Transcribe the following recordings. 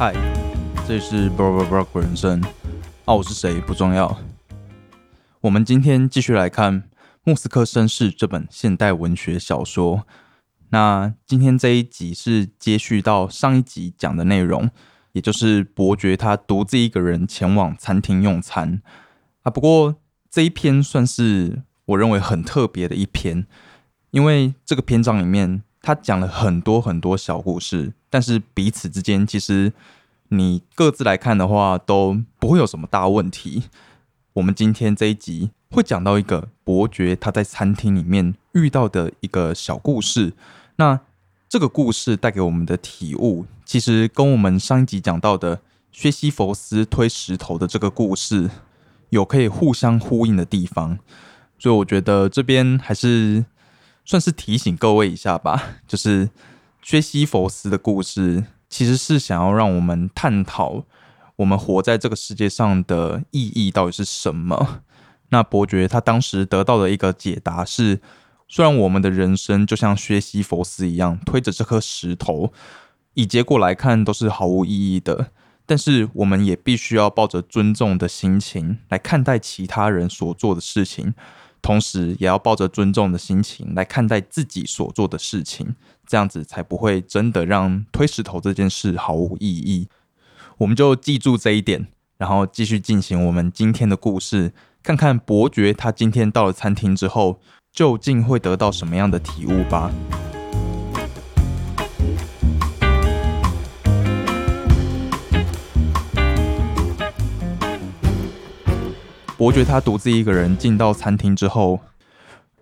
嗨，这里是 b r o b r o b 人生啊，我是谁不重要。我们今天继续来看《莫斯科绅士》这本现代文学小说。那今天这一集是接续到上一集讲的内容，也就是伯爵他独自一个人前往餐厅用餐啊。不过这一篇算是我认为很特别的一篇，因为这个篇章里面。他讲了很多很多小故事，但是彼此之间其实你各自来看的话都不会有什么大问题。我们今天这一集会讲到一个伯爵他在餐厅里面遇到的一个小故事。那这个故事带给我们的体悟，其实跟我们上一集讲到的薛西弗斯推石头的这个故事有可以互相呼应的地方。所以我觉得这边还是。算是提醒各位一下吧，就是薛西弗斯的故事，其实是想要让我们探讨我们活在这个世界上的意义到底是什么。那伯爵他当时得到的一个解答是：虽然我们的人生就像薛西弗斯一样推着这颗石头，以结果来看都是毫无意义的，但是我们也必须要抱着尊重的心情来看待其他人所做的事情。同时，也要抱着尊重的心情来看待自己所做的事情，这样子才不会真的让推石头这件事毫无意义。我们就记住这一点，然后继续进行我们今天的故事，看看伯爵他今天到了餐厅之后，究竟会得到什么样的体悟吧。伯爵他独自一个人进到餐厅之后，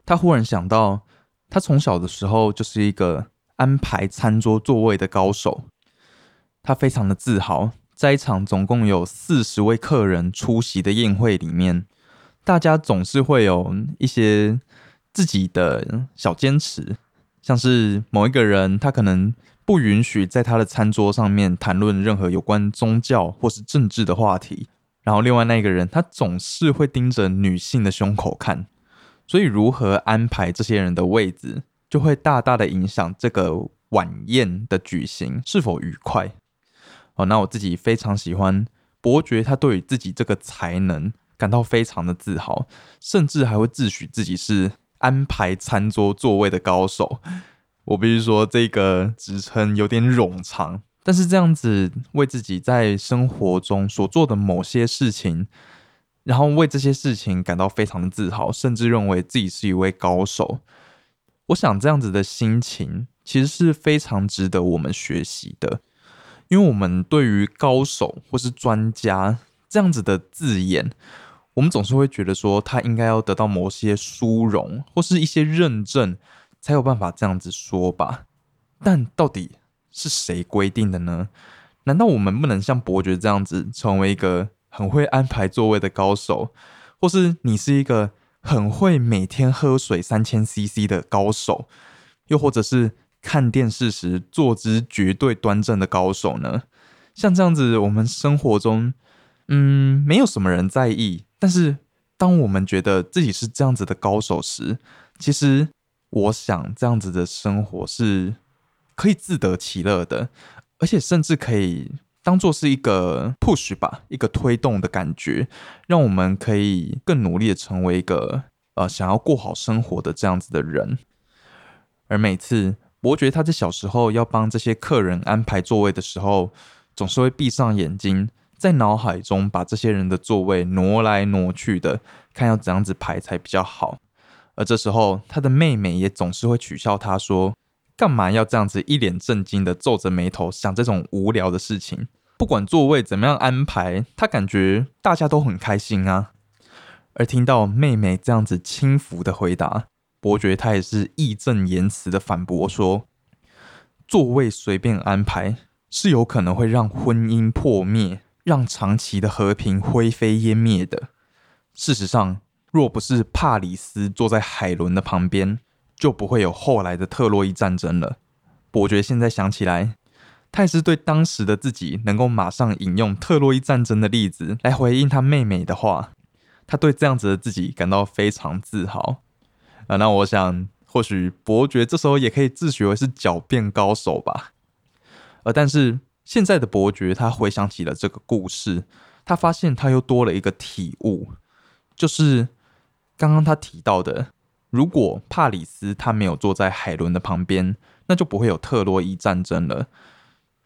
他忽然想到，他从小的时候就是一个安排餐桌座位的高手。他非常的自豪，在一场总共有四十位客人出席的宴会里面，大家总是会有一些自己的小坚持，像是某一个人他可能不允许在他的餐桌上面谈论任何有关宗教或是政治的话题。然后，另外那个人，他总是会盯着女性的胸口看，所以如何安排这些人的位置，就会大大的影响这个晚宴的举行是否愉快。哦，那我自己非常喜欢伯爵，他对于自己这个才能感到非常的自豪，甚至还会自诩自己是安排餐桌座位的高手。我必须说，这个职称有点冗长。但是这样子为自己在生活中所做的某些事情，然后为这些事情感到非常的自豪，甚至认为自己是一位高手。我想这样子的心情其实是非常值得我们学习的，因为我们对于高手或是专家这样子的字眼，我们总是会觉得说他应该要得到某些殊荣或是一些认证，才有办法这样子说吧。但到底？是谁规定的呢？难道我们不能像伯爵这样子，成为一个很会安排座位的高手，或是你是一个很会每天喝水三千 CC 的高手，又或者是看电视时坐姿绝对端正的高手呢？像这样子，我们生活中，嗯，没有什么人在意。但是，当我们觉得自己是这样子的高手时，其实我想这样子的生活是。可以自得其乐的，而且甚至可以当做是一个 push 吧，一个推动的感觉，让我们可以更努力的成为一个呃想要过好生活的这样子的人。而每次伯爵他在小时候要帮这些客人安排座位的时候，总是会闭上眼睛，在脑海中把这些人的座位挪来挪去的，看要怎样子排才比较好。而这时候，他的妹妹也总是会取笑他说。干嘛要这样子一脸正经的皱着眉头想这种无聊的事情？不管座位怎么样安排，他感觉大家都很开心啊。而听到妹妹这样子轻浮的回答，伯爵他也是义正言辞的反驳说：“座位随便安排是有可能会让婚姻破灭，让长期的和平灰飞烟灭的。事实上，若不是帕里斯坐在海伦的旁边。”就不会有后来的特洛伊战争了。伯爵现在想起来，泰斯对当时的自己能够马上引用特洛伊战争的例子来回应他妹妹的话，他对这样子的自己感到非常自豪啊。那我想，或许伯爵这时候也可以自诩为是狡辩高手吧。呃，但是现在的伯爵他回想起了这个故事，他发现他又多了一个体悟，就是刚刚他提到的，如果帕里斯他没有坐在海伦的旁边，那就不会有特洛伊战争了。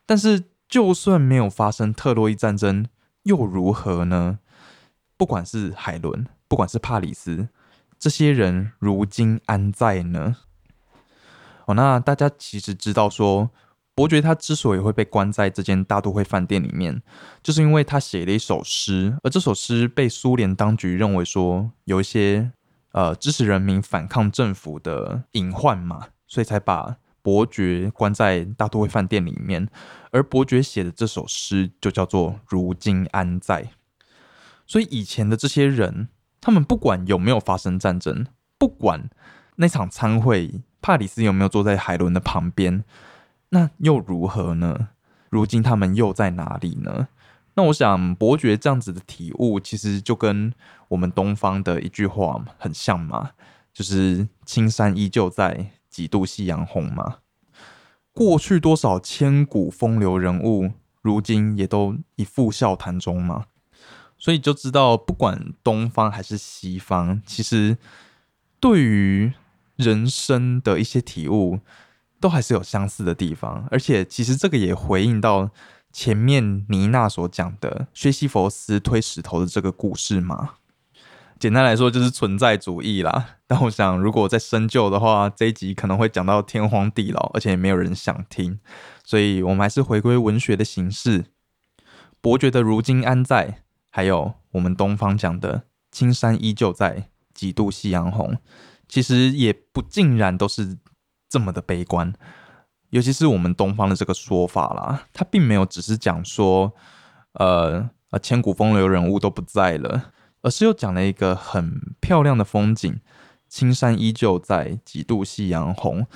但是，就算没有发生特洛伊战争，又如何呢？不管是海伦，不管是帕里斯，这些人如今安在呢？哦，那大家其实知道说，伯爵他之所以会被关在这间大都会饭店里面，就是因为他写了一首诗，而这首诗被苏联当局认为说有一些呃支持人民反抗政府的隐患嘛，所以才把伯爵关在大都会饭店里面。而伯爵写的这首诗就叫做《如今安在》。所以以前的这些人，他们不管有没有发生战争，不管那场参会。帕里斯有没有坐在海伦的旁边？那又如何呢？如今他们又在哪里呢？那我想，伯爵这样子的体悟，其实就跟我们东方的一句话很像嘛，就是“青山依旧在，几度夕阳红”嘛。过去多少千古风流人物，如今也都一副笑谈中嘛。所以就知道，不管东方还是西方，其实对于人生的一些体悟，都还是有相似的地方，而且其实这个也回应到前面妮娜所讲的薛西佛斯推石头的这个故事嘛。简单来说就是存在主义啦。但我想，如果再深究的话，这一集可能会讲到天荒地老，而且也没有人想听，所以我们还是回归文学的形式。伯爵的如今安在，还有我们东方讲的青山依旧在，几度夕阳红。其实也不尽然都是这么的悲观，尤其是我们东方的这个说法啦，它并没有只是讲说，呃呃，千古风流人物都不在了，而是又讲了一个很漂亮的风景，青山依旧在，几度夕阳红，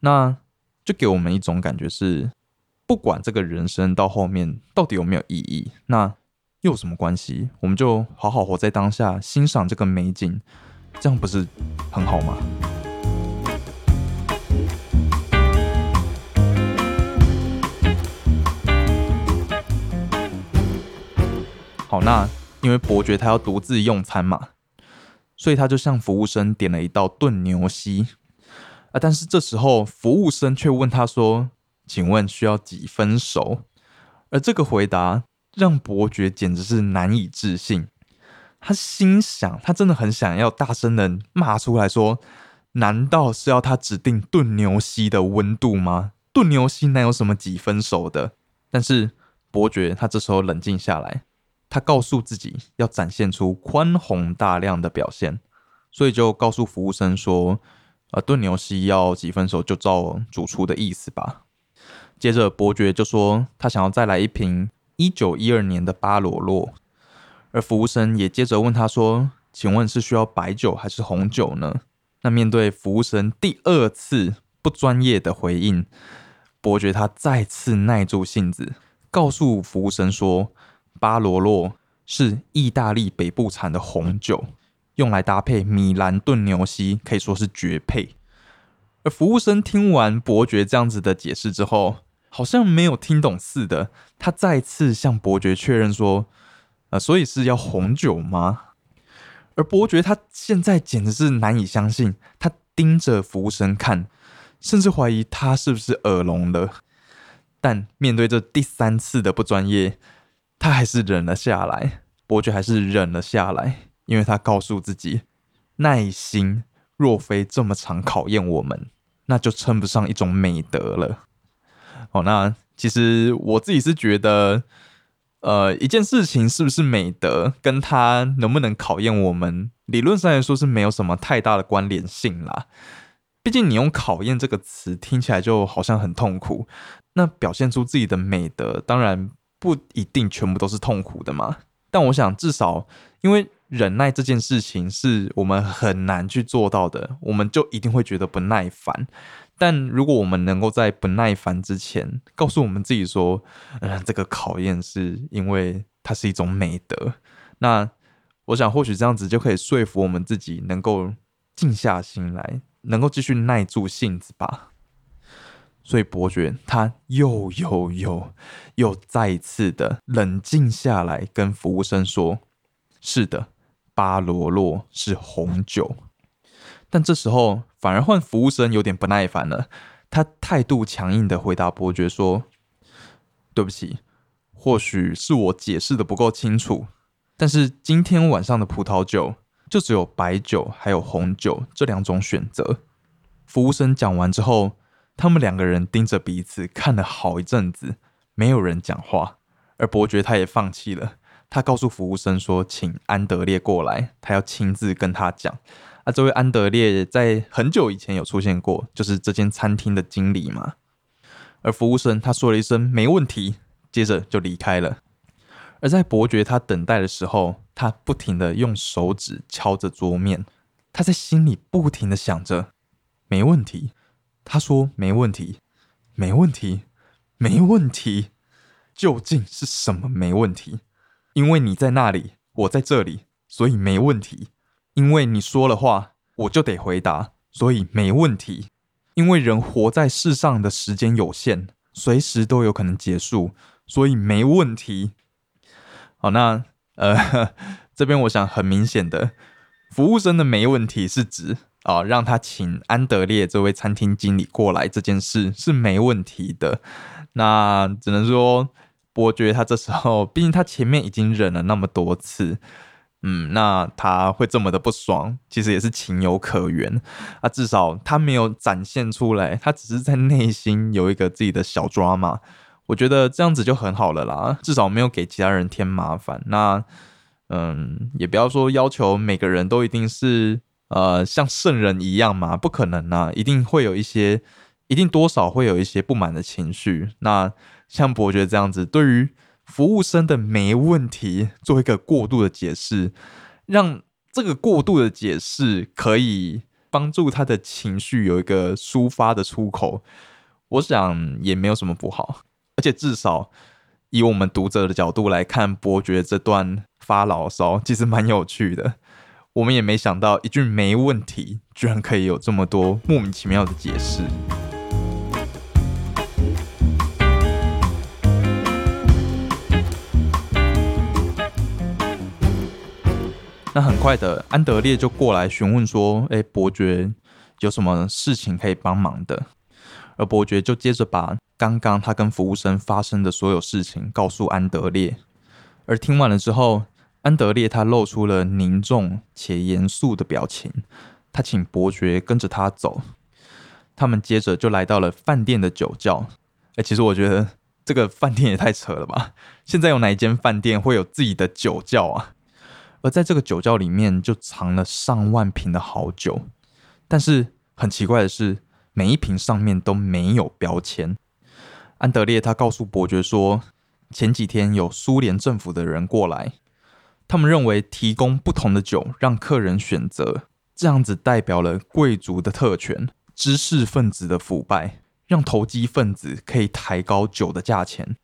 那就给我们一种感觉是，不管这个人生到后面到底有没有意义，那又有什么关系？我们就好好活在当下，欣赏这个美景。这样不是很好吗？好，那因为伯爵他要独自用餐嘛，所以他就向服务生点了一道炖牛膝啊。但是这时候服务生却问他说：“请问需要几分熟？”而这个回答让伯爵简直是难以置信。他心想，他真的很想要大声的骂出来说：“难道是要他指定炖牛膝的温度吗？炖牛膝哪有什么几分熟的？”但是伯爵他这时候冷静下来，他告诉自己要展现出宽宏大量的表现，所以就告诉服务生说：“呃，炖牛膝要几分熟，就照主厨的意思吧。”接着伯爵就说：“他想要再来一瓶一九一二年的巴罗洛。”而服务生也接着问他说：“请问是需要白酒还是红酒呢？”那面对服务生第二次不专业的回应，伯爵他再次耐住性子，告诉服务生说：“巴罗洛是意大利北部产的红酒，用来搭配米兰炖牛膝，可以说是绝配。”而服务生听完伯爵这样子的解释之后，好像没有听懂似的，他再次向伯爵确认说。啊，所以是要红酒吗？而伯爵他现在简直是难以相信，他盯着服务生看，甚至怀疑他是不是耳聋了。但面对这第三次的不专业，他还是忍了下来。伯爵还是忍了下来，因为他告诉自己，耐心若非这么常考验我们，那就称不上一种美德了。哦，那其实我自己是觉得。呃，一件事情是不是美德，跟它能不能考验我们，理论上来说是没有什么太大的关联性啦。毕竟你用“考验”这个词，听起来就好像很痛苦。那表现出自己的美德，当然不一定全部都是痛苦的嘛。但我想，至少因为忍耐这件事情是我们很难去做到的，我们就一定会觉得不耐烦。但如果我们能够在不耐烦之前告诉我们自己说，嗯，这个考验是因为它是一种美德，那我想或许这样子就可以说服我们自己能够静下心来，能够继续耐住性子吧。所以伯爵他又又又又再次的冷静下来，跟服务生说：“是的，巴罗洛是红酒。”但这时候反而换服务生有点不耐烦了，他态度强硬的回答伯爵说：“对不起，或许是我解释的不够清楚，但是今天晚上的葡萄酒就只有白酒还有红酒这两种选择。”服务生讲完之后。他们两个人盯着彼此看了好一阵子，没有人讲话。而伯爵他也放弃了，他告诉服务生说：“请安德烈过来，他要亲自跟他讲。”啊，这位安德烈在很久以前有出现过，就是这间餐厅的经理嘛。而服务生他说了一声“没问题”，接着就离开了。而在伯爵他等待的时候，他不停的用手指敲着桌面，他在心里不停的想着“没问题”。他说：“没问题，没问题，没问题。究竟是什么没问题？因为你在那里，我在这里，所以没问题。因为你说了话，我就得回答，所以没问题。因为人活在世上的时间有限，随时都有可能结束，所以没问题。好，那呃，这边我想很明显的，服务生的没问题是指。”啊，让他请安德烈这位餐厅经理过来这件事是没问题的。那只能说，伯爵他这时候，毕竟他前面已经忍了那么多次，嗯，那他会这么的不爽，其实也是情有可原啊。至少他没有展现出来，他只是在内心有一个自己的小抓嘛。我觉得这样子就很好了啦，至少没有给其他人添麻烦。那嗯，也不要说要求每个人都一定是。呃，像圣人一样嘛？不可能呐，一定会有一些，一定多少会有一些不满的情绪。那像伯爵这样子，对于服务生的没问题做一个过度的解释，让这个过度的解释可以帮助他的情绪有一个抒发的出口，我想也没有什么不好。而且至少以我们读者的角度来看，伯爵这段发牢骚其实蛮有趣的。我们也没想到一句没问题，居然可以有这么多莫名其妙的解释。那很快的，安德烈就过来询问说：“哎，伯爵有什么事情可以帮忙的？”而伯爵就接着把刚刚他跟服务生发生的所有事情告诉安德烈。而听完了之后，安德烈他露出了凝重且严肃的表情，他请伯爵跟着他走。他们接着就来到了饭店的酒窖。哎，其实我觉得这个饭店也太扯了吧！现在有哪一间饭店会有自己的酒窖啊？而在这个酒窖里面就藏了上万瓶的好酒，但是很奇怪的是，每一瓶上面都没有标签。安德烈他告诉伯爵说，前几天有苏联政府的人过来。他们认为提供不同的酒让客人选择，这样子代表了贵族的特权、知识分子的腐败，让投机分子可以抬高酒的价钱，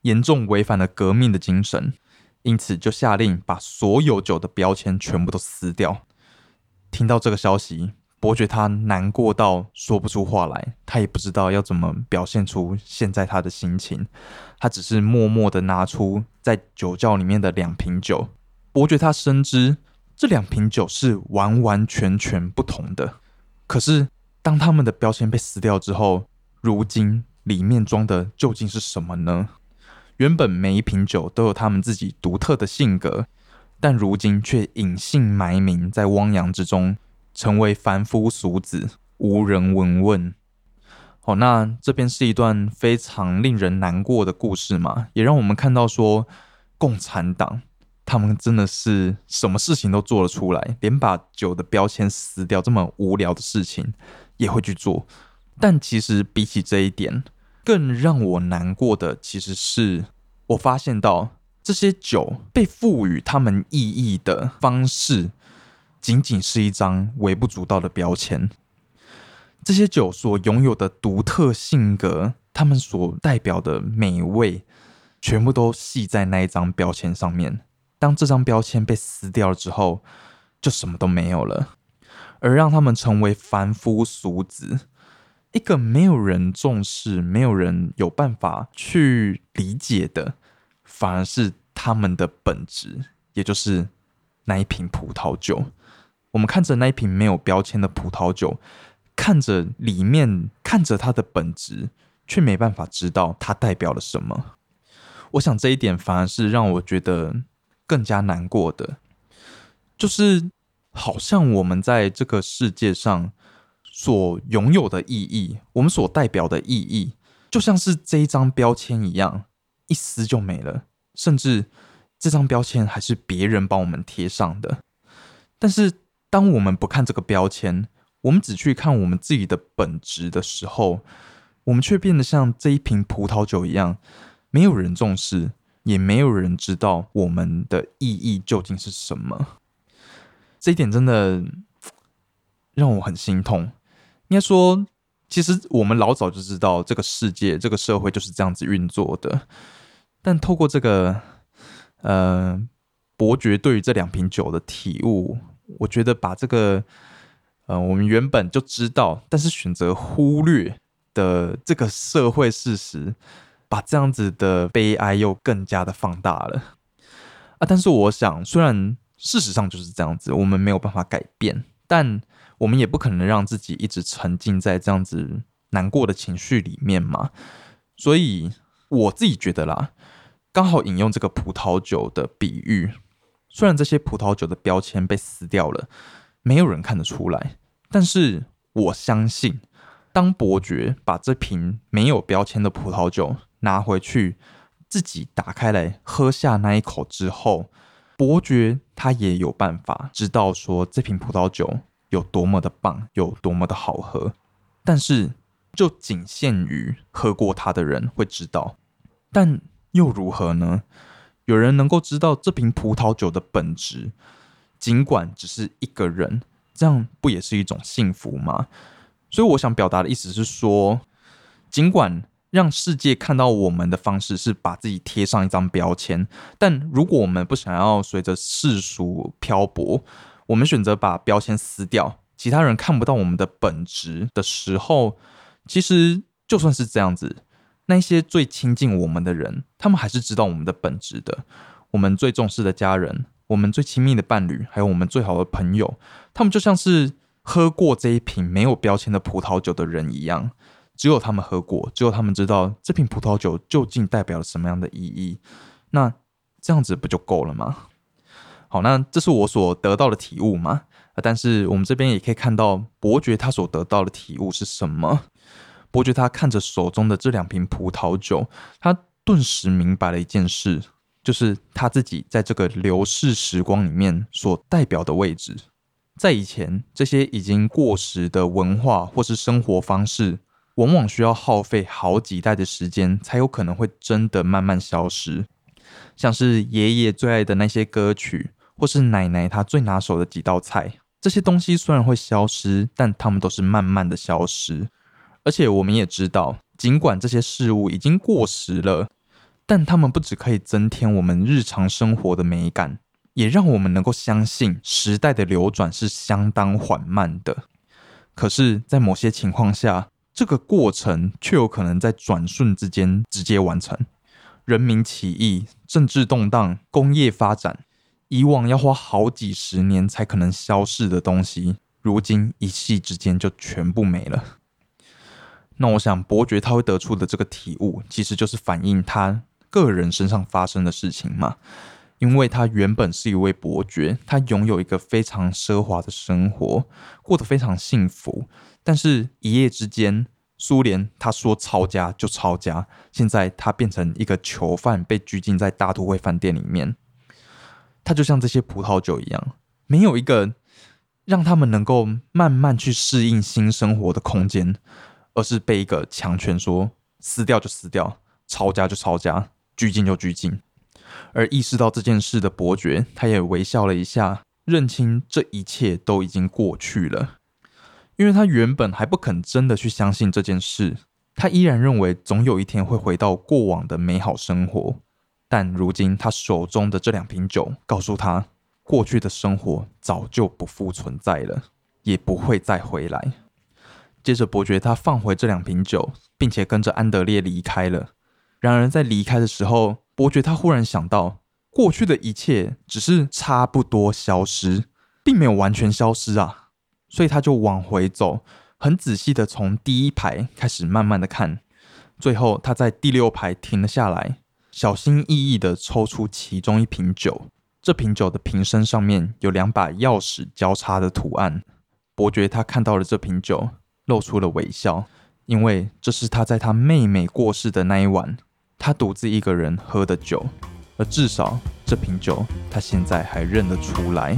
严重违反了革命的精神。因此，就下令把所有酒的标签全部都撕掉。听到这个消息，伯爵他难过到说不出话来，他也不知道要怎么表现出现在他的心情。他只是默默的拿出在酒窖里面的两瓶酒。伯爵他深知这两瓶酒是完完全全不同的，可是当他们的标签被撕掉之后，如今里面装的究竟是什么呢？原本每一瓶酒都有他们自己独特的性格，但如今却隐姓埋名在汪洋之中，成为凡夫俗子，无人闻问。好，那这边是一段非常令人难过的故事嘛，也让我们看到说共产党。他们真的是什么事情都做了出来，连把酒的标签撕掉这么无聊的事情也会去做。但其实比起这一点，更让我难过的，其实是我发现到这些酒被赋予他们意义的方式，仅仅是一张微不足道的标签。这些酒所拥有的独特性格，他们所代表的美味，全部都系在那一张标签上面。当这张标签被撕掉了之后，就什么都没有了。而让他们成为凡夫俗子，一个没有人重视、没有人有办法去理解的，反而是他们的本质，也就是那一瓶葡萄酒。我们看着那一瓶没有标签的葡萄酒，看着里面，看着它的本质，却没办法知道它代表了什么。我想这一点反而是让我觉得更加难过的，就是好像我们在这个世界上。所拥有的意义，我们所代表的意义，就像是这一张标签一样，一撕就没了。甚至这张标签还是别人帮我们贴上的。但是，当我们不看这个标签，我们只去看我们自己的本质的时候，我们却变得像这一瓶葡萄酒一样，没有人重视，也没有人知道我们的意义究竟是什么。这一点真的让我很心痛。应该说，其实我们老早就知道这个世界、这个社会就是这样子运作的。但透过这个，呃，伯爵对于这两瓶酒的体悟，我觉得把这个，呃，我们原本就知道，但是选择忽略的这个社会事实，把这样子的悲哀又更加的放大了。啊，但是我想，虽然事实上就是这样子，我们没有办法改变，但。我们也不可能让自己一直沉浸在这样子难过的情绪里面嘛，所以我自己觉得啦，刚好引用这个葡萄酒的比喻，虽然这些葡萄酒的标签被撕掉了，没有人看得出来，但是我相信，当伯爵把这瓶没有标签的葡萄酒拿回去，自己打开来喝下那一口之后，伯爵他也有办法知道说这瓶葡萄酒。有多么的棒，有多么的好喝，但是就仅限于喝过它的人会知道。但又如何呢？有人能够知道这瓶葡萄酒的本质，尽管只是一个人，这样不也是一种幸福吗？所以我想表达的意思是说，尽管让世界看到我们的方式是把自己贴上一张标签，但如果我们不想要随着世俗漂泊。我们选择把标签撕掉，其他人看不到我们的本质的时候，其实就算是这样子，那些最亲近我们的人，他们还是知道我们的本质的。我们最重视的家人，我们最亲密的伴侣，还有我们最好的朋友，他们就像是喝过这一瓶没有标签的葡萄酒的人一样，只有他们喝过，只有他们知道这瓶葡萄酒究竟代表了什么样的意义。那这样子不就够了吗？好，那这是我所得到的体悟嘛？但是我们这边也可以看到伯爵他所得到的体悟是什么？伯爵他看着手中的这两瓶葡萄酒，他顿时明白了一件事，就是他自己在这个流逝时光里面所代表的位置。在以前，这些已经过时的文化或是生活方式，往往需要耗费好几代的时间，才有可能会真的慢慢消失。像是爷爷最爱的那些歌曲。或是奶奶她最拿手的几道菜，这些东西虽然会消失，但它们都是慢慢的消失。而且我们也知道，尽管这些事物已经过时了，但它们不只可以增添我们日常生活的美感，也让我们能够相信时代的流转是相当缓慢的。可是，在某些情况下，这个过程却有可能在转瞬之间直接完成。人民起义、政治动荡、工业发展。以往要花好几十年才可能消逝的东西，如今一夕之间就全部没了。那我想，伯爵他会得出的这个体悟，其实就是反映他个人身上发生的事情嘛。因为他原本是一位伯爵，他拥有一个非常奢华的生活，过得非常幸福。但是，一夜之间，苏联他说抄家就抄家，现在他变成一个囚犯，被拘禁在大都会饭店里面。他就像这些葡萄酒一样，没有一个让他们能够慢慢去适应新生活的空间，而是被一个强权说撕掉就撕掉，抄家就抄家，拘禁就拘禁。而意识到这件事的伯爵，他也微笑了一下，认清这一切都已经过去了。因为他原本还不肯真的去相信这件事，他依然认为总有一天会回到过往的美好生活。但如今，他手中的这两瓶酒告诉他，过去的生活早就不复存在了，也不会再回来。接着，伯爵他放回这两瓶酒，并且跟着安德烈离开了。然而，在离开的时候，伯爵他忽然想到，过去的一切只是差不多消失，并没有完全消失啊。所以他就往回走，很仔细的从第一排开始慢慢的看。最后，他在第六排停了下来，小心翼翼的抽出其中一瓶酒。这瓶酒的瓶身上面有两把钥匙交叉的图案。伯爵他看到了这瓶酒，露出了微笑，因为这是他在他妹妹过世的那一晚，他独自一个人喝的酒。而至少这瓶酒，他现在还认得出来。